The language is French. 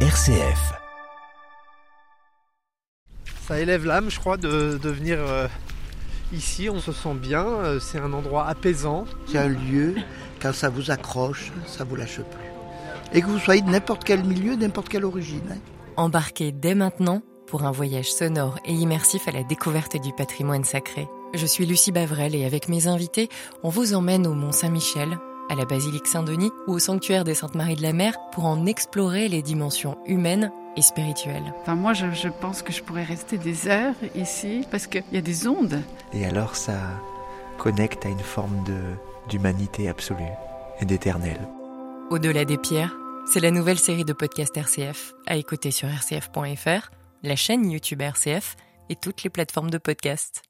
RCF. Ça élève l'âme, je crois, de, de venir euh, ici. On se sent bien. euh, C'est un endroit apaisant. C'est un lieu, quand ça vous accroche, ça vous lâche plus. Et que vous soyez de n'importe quel milieu, n'importe quelle origine. hein. Embarquez dès maintenant pour un voyage sonore et immersif à la découverte du patrimoine sacré. Je suis Lucie Bavrel et avec mes invités, on vous emmène au Mont Saint-Michel, à la basilique Saint-Denis ou au sanctuaire des Saintes Maries de la Mer pour en explorer les dimensions humaines et spirituelles. Enfin, moi, je, je pense que je pourrais rester des heures ici parce qu'il y a des ondes. Et alors ça connecte à une forme de d'humanité absolue et d'éternel. Au-delà des pierres, c'est la nouvelle série de podcasts RCF à écouter sur rcf.fr, la chaîne YouTube RCF et toutes les plateformes de podcasts.